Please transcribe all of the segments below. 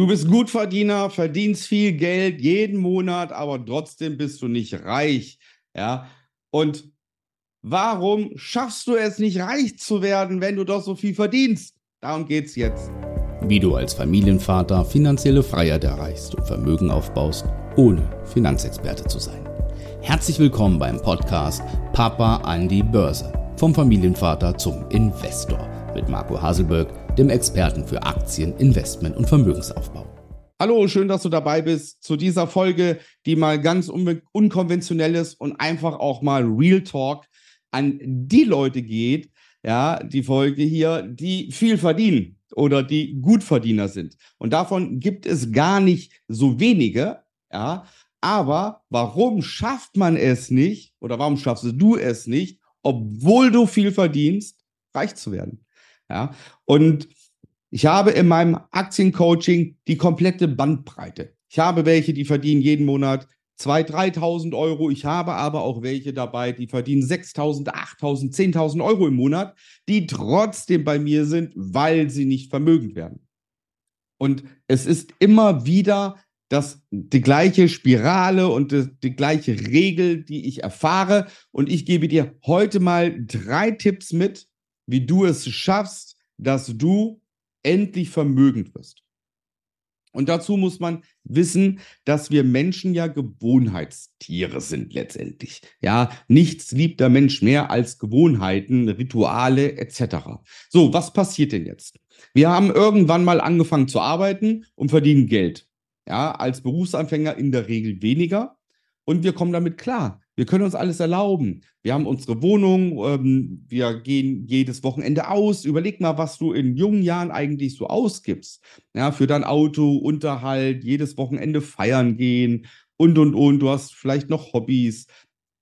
Du bist Gutverdiener, verdienst viel Geld jeden Monat, aber trotzdem bist du nicht reich. Ja. Und warum schaffst du es nicht, reich zu werden, wenn du doch so viel verdienst? Darum geht's jetzt. Wie du als Familienvater finanzielle Freiheit erreichst und Vermögen aufbaust, ohne Finanzexperte zu sein. Herzlich willkommen beim Podcast Papa an die Börse. Vom Familienvater zum Investor mit Marco Haselberg dem Experten für Aktien, Investment und Vermögensaufbau. Hallo, schön, dass du dabei bist zu dieser Folge, die mal ganz un unkonventionell ist und einfach auch mal Real Talk an die Leute geht, ja, die Folge hier, die viel verdienen oder die Gutverdiener sind. Und davon gibt es gar nicht so wenige, ja. Aber warum schafft man es nicht oder warum schaffst du es nicht, obwohl du viel verdienst, reich zu werden? Ja, und ich habe in meinem Aktiencoaching die komplette Bandbreite. Ich habe welche, die verdienen jeden Monat 2.000, 3.000 Euro. Ich habe aber auch welche dabei, die verdienen 6.000, 8.000, 10.000 Euro im Monat, die trotzdem bei mir sind, weil sie nicht vermögend werden. Und es ist immer wieder das, die gleiche Spirale und die, die gleiche Regel, die ich erfahre. Und ich gebe dir heute mal drei Tipps mit, wie du es schaffst, dass du endlich vermögend wirst. Und dazu muss man wissen, dass wir Menschen ja Gewohnheitstiere sind letztendlich. Ja, nichts liebt der Mensch mehr als Gewohnheiten, Rituale etc. So, was passiert denn jetzt? Wir haben irgendwann mal angefangen zu arbeiten und verdienen Geld. Ja, als Berufsanfänger in der Regel weniger und wir kommen damit klar. Wir können uns alles erlauben. Wir haben unsere Wohnung, ähm, wir gehen jedes Wochenende aus. Überleg mal, was du in jungen Jahren eigentlich so ausgibst. Ja, für dein Auto, Unterhalt, jedes Wochenende feiern gehen und und und. Du hast vielleicht noch Hobbys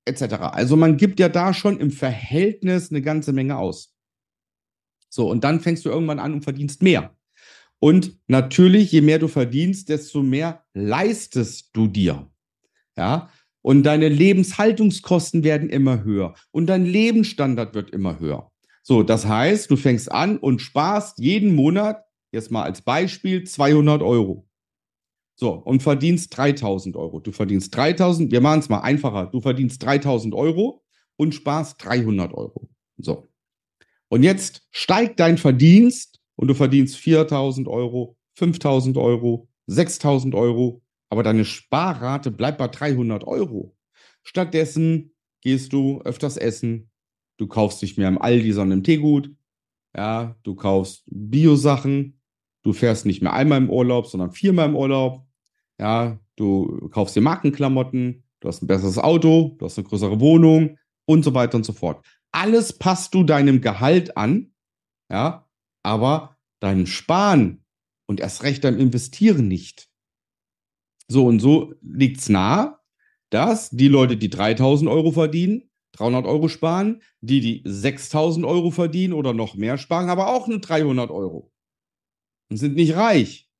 etc. Also man gibt ja da schon im Verhältnis eine ganze Menge aus. So, und dann fängst du irgendwann an und verdienst mehr. Und natürlich, je mehr du verdienst, desto mehr leistest du dir. Ja, und deine Lebenshaltungskosten werden immer höher und dein Lebensstandard wird immer höher. So, das heißt, du fängst an und sparst jeden Monat, jetzt mal als Beispiel, 200 Euro. So, und verdienst 3000 Euro. Du verdienst 3000, wir machen es mal einfacher. Du verdienst 3000 Euro und sparst 300 Euro. So. Und jetzt steigt dein Verdienst und du verdienst 4000 Euro, 5000 Euro, 6000 Euro, aber deine Sparrate bleibt bei 300 Euro. Stattdessen gehst du öfters essen, du kaufst nicht mehr im Aldi, sondern im Teegut, ja, du kaufst Bio-Sachen, du fährst nicht mehr einmal im Urlaub, sondern viermal im Urlaub, ja, du kaufst dir Markenklamotten, du hast ein besseres Auto, du hast eine größere Wohnung. Und so weiter und so fort. Alles passt du deinem Gehalt an, ja, aber deinem Sparen und erst recht deinem Investieren nicht. So und so liegt es nahe, dass die Leute, die 3000 Euro verdienen, 300 Euro sparen, die, die 6000 Euro verdienen oder noch mehr sparen, aber auch nur 300 Euro. Und sind nicht reich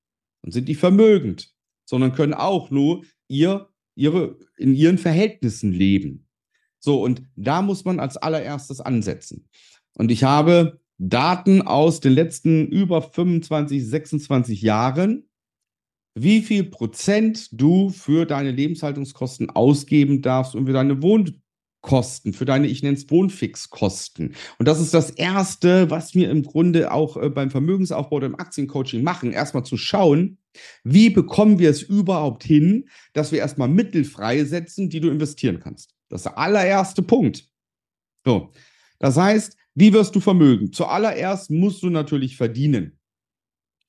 und sind nicht vermögend, sondern können auch nur ihr, ihre, in ihren Verhältnissen leben. So, und da muss man als allererstes ansetzen. Und ich habe Daten aus den letzten über 25, 26 Jahren wie viel Prozent du für deine Lebenshaltungskosten ausgeben darfst und für deine Wohnkosten, für deine, ich nenne es Wohnfixkosten. Und das ist das Erste, was wir im Grunde auch äh, beim Vermögensaufbau oder im Aktiencoaching machen. Erstmal zu schauen, wie bekommen wir es überhaupt hin, dass wir erstmal Mittel freisetzen, die du investieren kannst. Das ist der allererste Punkt. So. Das heißt, wie wirst du vermögen? Zuallererst musst du natürlich verdienen.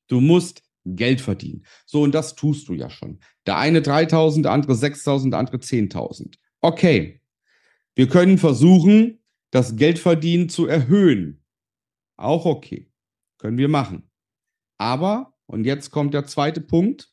Du musst Geld verdienen. So, und das tust du ja schon. Der eine 3000, der andere 6000, der andere 10.000. Okay. Wir können versuchen, das Geldverdienen zu erhöhen. Auch okay. Können wir machen. Aber, und jetzt kommt der zweite Punkt,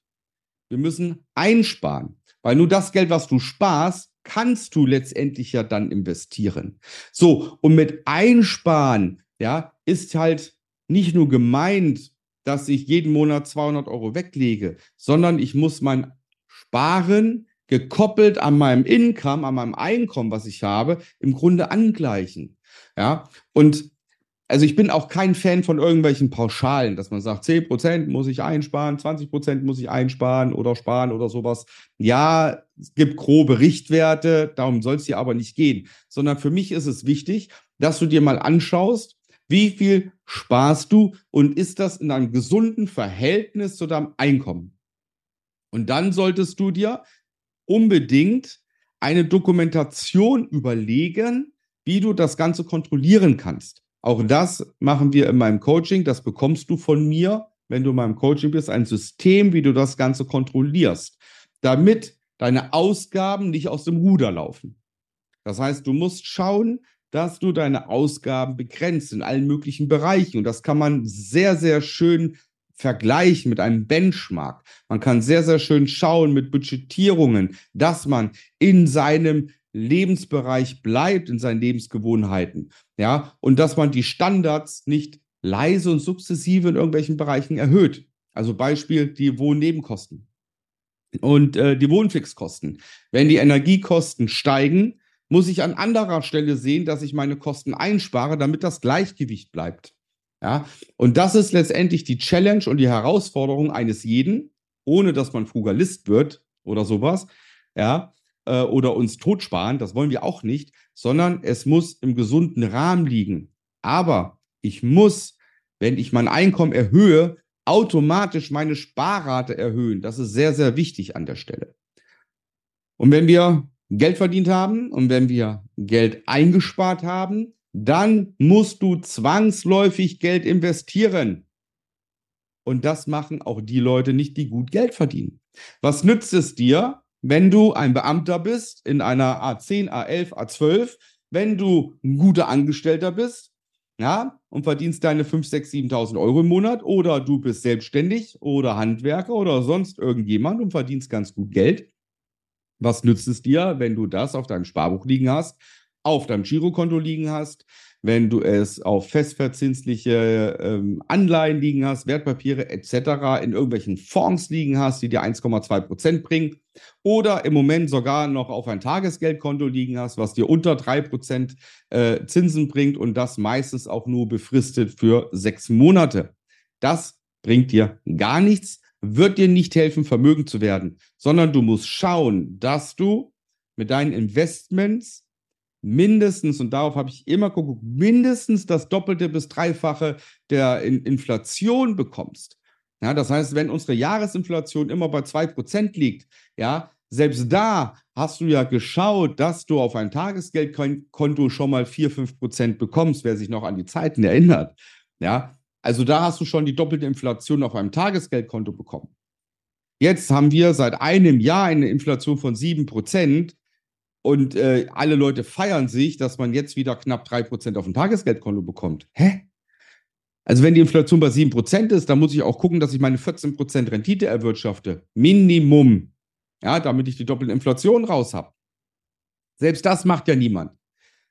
wir müssen einsparen. Weil nur das Geld, was du sparst, kannst du letztendlich ja dann investieren. So, und mit Einsparen, ja, ist halt nicht nur gemeint, dass ich jeden Monat 200 Euro weglege, sondern ich muss mein Sparen gekoppelt an meinem Income, an meinem Einkommen, was ich habe, im Grunde angleichen. Ja, und Also ich bin auch kein Fan von irgendwelchen Pauschalen, dass man sagt, 10% muss ich einsparen, 20% muss ich einsparen oder sparen oder sowas. Ja, es gibt grobe Richtwerte, darum soll es hier aber nicht gehen, sondern für mich ist es wichtig, dass du dir mal anschaust, wie viel sparst du und ist das in einem gesunden Verhältnis zu deinem Einkommen? Und dann solltest du dir unbedingt eine Dokumentation überlegen, wie du das Ganze kontrollieren kannst. Auch das machen wir in meinem Coaching. Das bekommst du von mir, wenn du in meinem Coaching bist, ein System, wie du das Ganze kontrollierst, damit deine Ausgaben nicht aus dem Ruder laufen. Das heißt, du musst schauen, dass du deine Ausgaben begrenzt in allen möglichen Bereichen. Und das kann man sehr, sehr schön vergleichen mit einem Benchmark. Man kann sehr, sehr schön schauen mit Budgetierungen, dass man in seinem Lebensbereich bleibt, in seinen Lebensgewohnheiten. Ja, und dass man die Standards nicht leise und sukzessive in irgendwelchen Bereichen erhöht. Also Beispiel die Wohnnebenkosten und äh, die Wohnfixkosten. Wenn die Energiekosten steigen, muss ich an anderer Stelle sehen, dass ich meine Kosten einspare, damit das Gleichgewicht bleibt. Ja, und das ist letztendlich die Challenge und die Herausforderung eines jeden, ohne dass man Frugalist wird oder sowas, ja, äh, oder uns totsparen, das wollen wir auch nicht, sondern es muss im gesunden Rahmen liegen. Aber ich muss, wenn ich mein Einkommen erhöhe, automatisch meine Sparrate erhöhen. Das ist sehr, sehr wichtig an der Stelle. Und wenn wir Geld verdient haben und wenn wir Geld eingespart haben, dann musst du zwangsläufig Geld investieren. Und das machen auch die Leute nicht, die gut Geld verdienen. Was nützt es dir, wenn du ein Beamter bist in einer A10, A11, A12, wenn du ein guter Angestellter bist, ja, und verdienst deine 5, 6, 7.000 Euro im Monat oder du bist selbstständig oder Handwerker oder sonst irgendjemand und verdienst ganz gut Geld. Was nützt es dir, wenn du das auf deinem Sparbuch liegen hast auf deinem Girokonto liegen hast, wenn du es auf festverzinsliche ähm, Anleihen liegen hast, Wertpapiere etc. in irgendwelchen Fonds liegen hast, die dir 1,2 Prozent bringen oder im Moment sogar noch auf ein Tagesgeldkonto liegen hast, was dir unter 3 Prozent äh, Zinsen bringt und das meistens auch nur befristet für sechs Monate. Das bringt dir gar nichts, wird dir nicht helfen, Vermögen zu werden, sondern du musst schauen, dass du mit deinen Investments mindestens, und darauf habe ich immer geguckt, mindestens das Doppelte bis Dreifache der In Inflation bekommst. Ja, das heißt, wenn unsere Jahresinflation immer bei 2% liegt, ja, selbst da hast du ja geschaut, dass du auf ein Tagesgeldkonto schon mal 4, 5% bekommst, wer sich noch an die Zeiten erinnert. Ja, also da hast du schon die doppelte Inflation auf einem Tagesgeldkonto bekommen. Jetzt haben wir seit einem Jahr eine Inflation von 7%. Und äh, alle Leute feiern sich, dass man jetzt wieder knapp 3% auf dem Tagesgeldkonto bekommt. Hä? Also wenn die Inflation bei 7% ist, dann muss ich auch gucken, dass ich meine 14% Rendite erwirtschafte. Minimum. Ja, damit ich die doppelte Inflation raus habe. Selbst das macht ja niemand.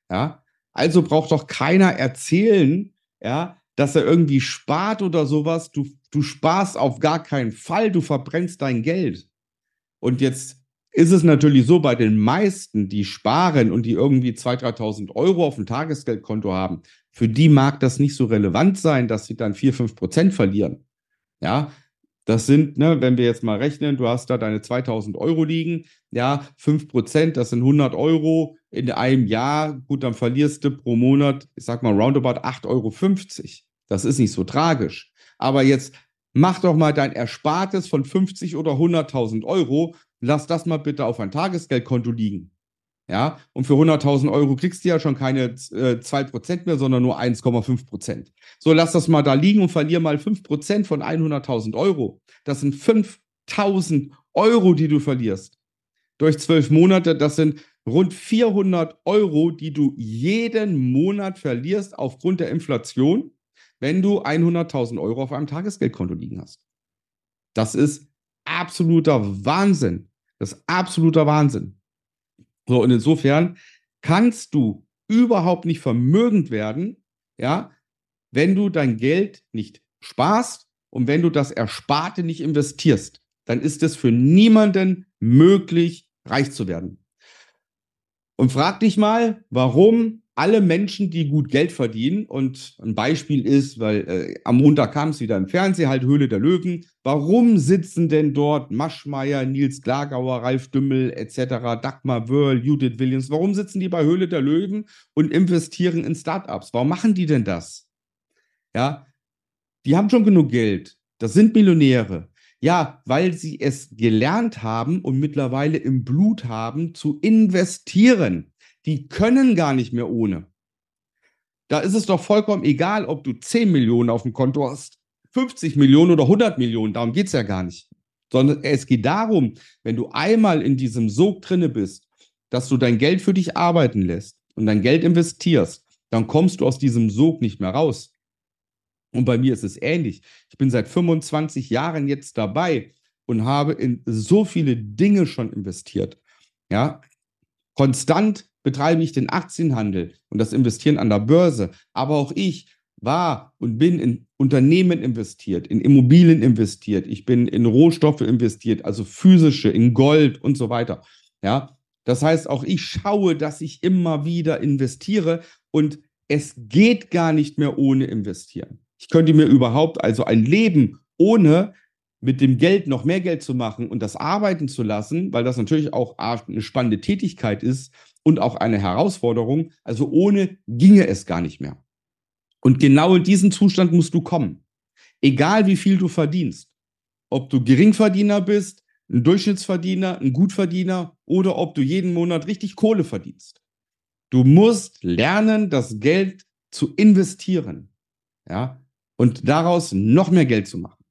Ja, also braucht doch keiner erzählen, ja, dass er irgendwie spart oder sowas. Du, du sparst auf gar keinen Fall, du verbrennst dein Geld. Und jetzt ist es natürlich so, bei den meisten, die sparen und die irgendwie 2.000, 3.000 Euro auf dem Tagesgeldkonto haben, für die mag das nicht so relevant sein, dass sie dann 4, 5 Prozent verlieren. Ja, das sind, ne, wenn wir jetzt mal rechnen, du hast da deine 2000 Euro liegen, ja, 5 Prozent, das sind 100 Euro in einem Jahr. Gut, dann verlierst du pro Monat, ich sag mal, roundabout 8,50 Euro. Das ist nicht so tragisch. Aber jetzt mach doch mal dein Erspartes von 50 oder 100.000 Euro lass das mal bitte auf ein Tagesgeldkonto liegen. Ja, und für 100.000 Euro kriegst du ja schon keine äh, 2% mehr, sondern nur 1,5%. So, lass das mal da liegen und verlier mal 5% von 100.000 Euro. Das sind 5.000 Euro, die du verlierst. Durch zwölf Monate, das sind rund 400 Euro, die du jeden Monat verlierst aufgrund der Inflation, wenn du 100.000 Euro auf einem Tagesgeldkonto liegen hast. Das ist absoluter Wahnsinn. Das ist absoluter Wahnsinn. So, und insofern kannst du überhaupt nicht vermögend werden, ja, wenn du dein Geld nicht sparst und wenn du das Ersparte nicht investierst. Dann ist es für niemanden möglich, reich zu werden. Und frag dich mal, warum alle Menschen, die gut Geld verdienen, und ein Beispiel ist, weil äh, am Montag kam es wieder im Fernsehen, halt Höhle der Löwen, warum sitzen denn dort Maschmeyer, Nils Glagauer, Ralf Dümmel etc., Dagmar Wörl, Judith Williams, warum sitzen die bei Höhle der Löwen und investieren in Startups? Warum machen die denn das? Ja, die haben schon genug Geld, das sind Millionäre. Ja, weil sie es gelernt haben und mittlerweile im Blut haben, zu investieren die können gar nicht mehr ohne. Da ist es doch vollkommen egal, ob du 10 Millionen auf dem Konto hast, 50 Millionen oder 100 Millionen. Darum geht es ja gar nicht. Sondern es geht darum, wenn du einmal in diesem Sog drinne bist, dass du dein Geld für dich arbeiten lässt und dein Geld investierst, dann kommst du aus diesem Sog nicht mehr raus. Und bei mir ist es ähnlich. Ich bin seit 25 Jahren jetzt dabei und habe in so viele Dinge schon investiert. Ja, konstant betreibe ich den Aktienhandel und das Investieren an der Börse. Aber auch ich war und bin in Unternehmen investiert, in Immobilien investiert, ich bin in Rohstoffe investiert, also physische, in Gold und so weiter. Ja, das heißt, auch ich schaue, dass ich immer wieder investiere und es geht gar nicht mehr ohne investieren. Ich könnte mir überhaupt also ein Leben ohne mit dem Geld noch mehr Geld zu machen und das arbeiten zu lassen, weil das natürlich auch eine spannende Tätigkeit ist, und auch eine Herausforderung. Also ohne ginge es gar nicht mehr. Und genau in diesen Zustand musst du kommen. Egal wie viel du verdienst. Ob du Geringverdiener bist, ein Durchschnittsverdiener, ein Gutverdiener oder ob du jeden Monat richtig Kohle verdienst. Du musst lernen, das Geld zu investieren. Ja, und daraus noch mehr Geld zu machen.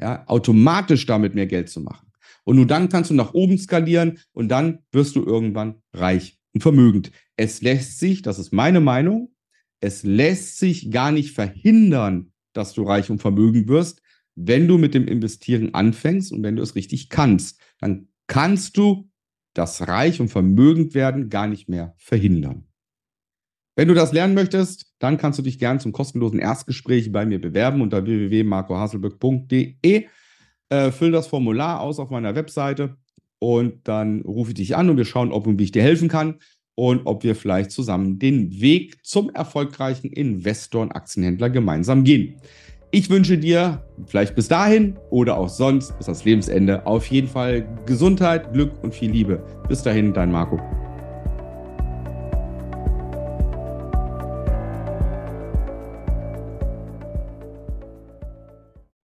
Ja, automatisch damit mehr Geld zu machen. Und nur dann kannst du nach oben skalieren und dann wirst du irgendwann reich und vermögend. Es lässt sich, das ist meine Meinung, es lässt sich gar nicht verhindern, dass du reich und vermögend wirst, wenn du mit dem Investieren anfängst und wenn du es richtig kannst. Dann kannst du das Reich und Vermögend werden gar nicht mehr verhindern. Wenn du das lernen möchtest, dann kannst du dich gern zum kostenlosen Erstgespräch bei mir bewerben unter www.marcohaselböck.de. Äh, füll das Formular aus auf meiner Webseite und dann rufe ich dich an und wir schauen, ob und wie ich dir helfen kann und ob wir vielleicht zusammen den Weg zum erfolgreichen Investor und Aktienhändler gemeinsam gehen. Ich wünsche dir vielleicht bis dahin oder auch sonst bis ans Lebensende auf jeden Fall Gesundheit, Glück und viel Liebe. Bis dahin, dein Marco.